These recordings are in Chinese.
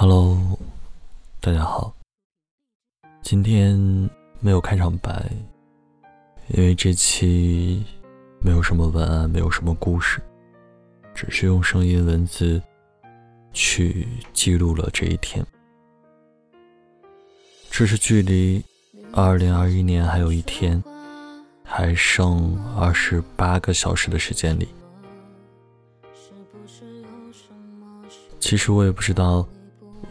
Hello，大家好。今天没有开场白，因为这期没有什么文案，没有什么故事，只是用声音文字去记录了这一天。这是距离二零二一年还有一天，还剩二十八个小时的时间里。其实我也不知道。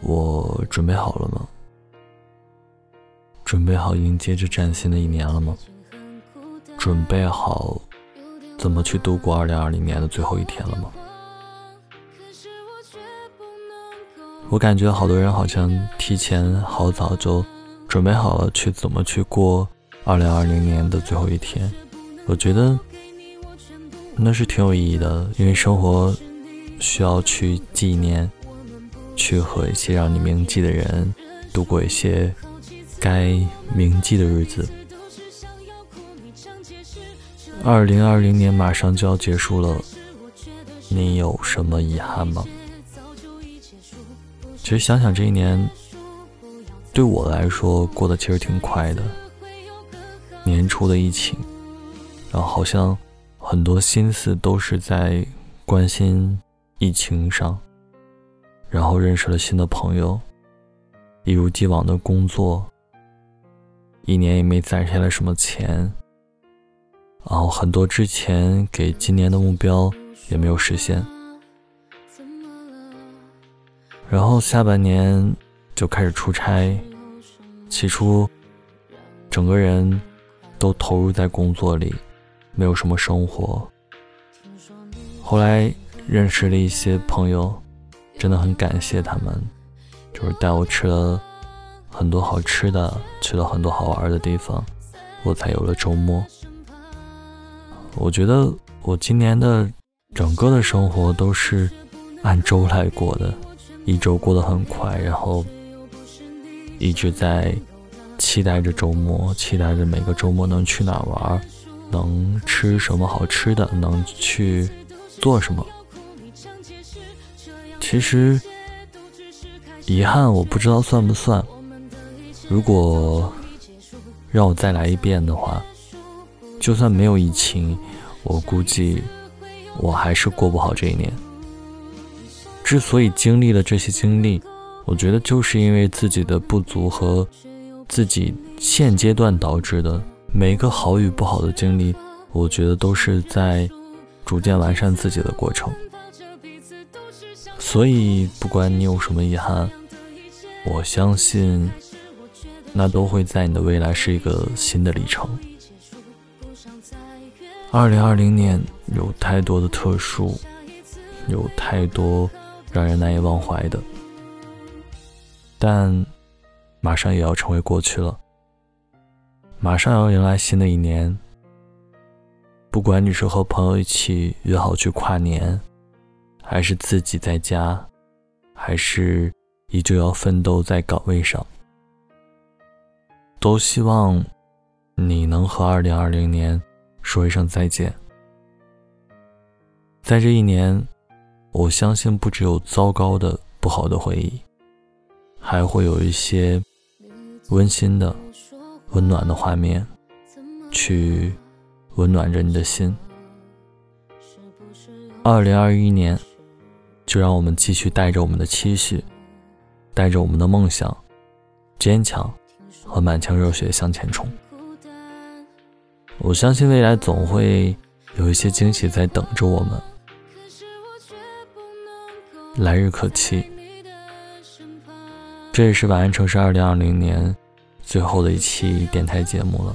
我准备好了吗？准备好迎接这崭新的一年了吗？准备好怎么去度过二零二零年的最后一天了吗？我感觉好多人好像提前好早就准备好了去怎么去过二零二零年的最后一天。我觉得那是挺有意义的，因为生活需要去纪念。去和一些让你铭记的人度过一些该铭记的日子。二零二零年马上就要结束了，你有什么遗憾吗？其实想想这一年，对我来说过得其实挺快的。年初的疫情，然后好像很多心思都是在关心疫情上。然后认识了新的朋友，一如既往的工作，一年也没攒下来什么钱，然后很多之前给今年的目标也没有实现，然后下半年就开始出差，起初整个人都投入在工作里，没有什么生活，后来认识了一些朋友。真的很感谢他们，就是带我吃了很多好吃的，去了很多好玩的地方，我才有了周末。我觉得我今年的整个的生活都是按周来过的，一周过得很快，然后一直在期待着周末，期待着每个周末能去哪玩，能吃什么好吃的，能去做什么。其实，遗憾我不知道算不算。如果让我再来一遍的话，就算没有疫情，我估计我还是过不好这一年。之所以经历了这些经历，我觉得就是因为自己的不足和自己现阶段导致的。每一个好与不好的经历，我觉得都是在逐渐完善自己的过程。所以，不管你有什么遗憾，我相信，那都会在你的未来是一个新的里程。二零二零年有太多的特殊，有太多让人难以忘怀的，但马上也要成为过去了，马上要迎来新的一年。不管你是和朋友一起约好去跨年。还是自己在家，还是依旧要奋斗在岗位上，都希望你能和二零二零年说一声再见。在这一年，我相信不只有糟糕的、不好的回忆，还会有一些温馨的、温暖的画面，去温暖着你的心。二零二一年。就让我们继续带着我们的期许，带着我们的梦想，坚强和满腔热血向前冲。我相信未来总会有一些惊喜在等着我们，来日可期。这也是晚安城市二零二零年最后的一期电台节目了，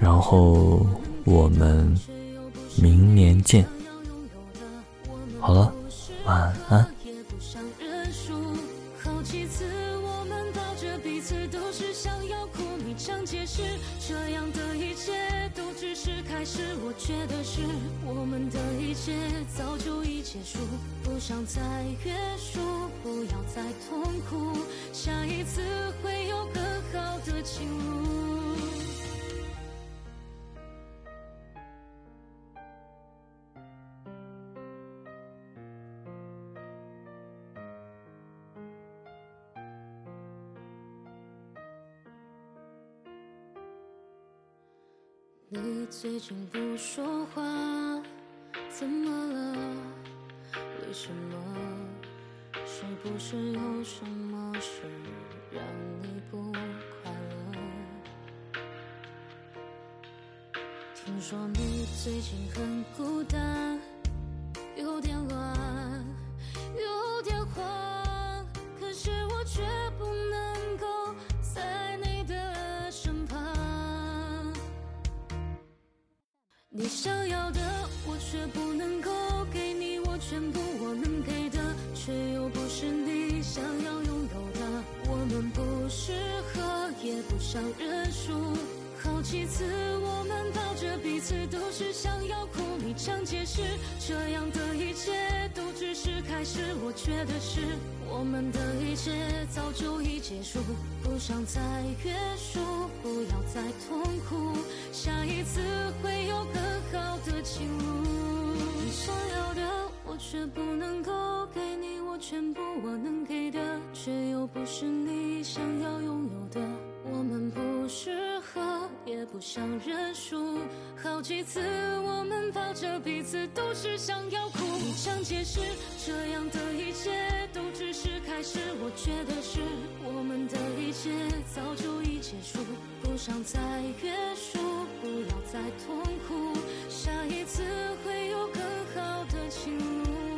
然后我们明年见。好了，晚安。好几次我们抱着彼此，都是想要哭，你讲解释，这样的一切都只是开始。我觉得是我们的一切早就已结束，不想再约束，不要再痛苦，下一次会有更你最近不说话，怎么了？为什么？是不是有什么事让你不快乐？听说你最近很孤单，全部我能给的，却又不是你想要拥有的。我们不适合，也不想认输。好几次我们抱着彼此，都是想要哭。你常解释，这样的一切都只是开始。我觉得是我们的一切早就已结束，不想再约束，不要再痛苦。下一次却不能够给你我全部我能给的，却又不是你想要拥有的。我们不适合，不想认输。好几次我们抱着彼此，都是想要哭。你想解释，这样的一切都只是开始。我觉得是我们的一切早就已结束，不想再约束，不要再痛苦。下一次会有更好的情路。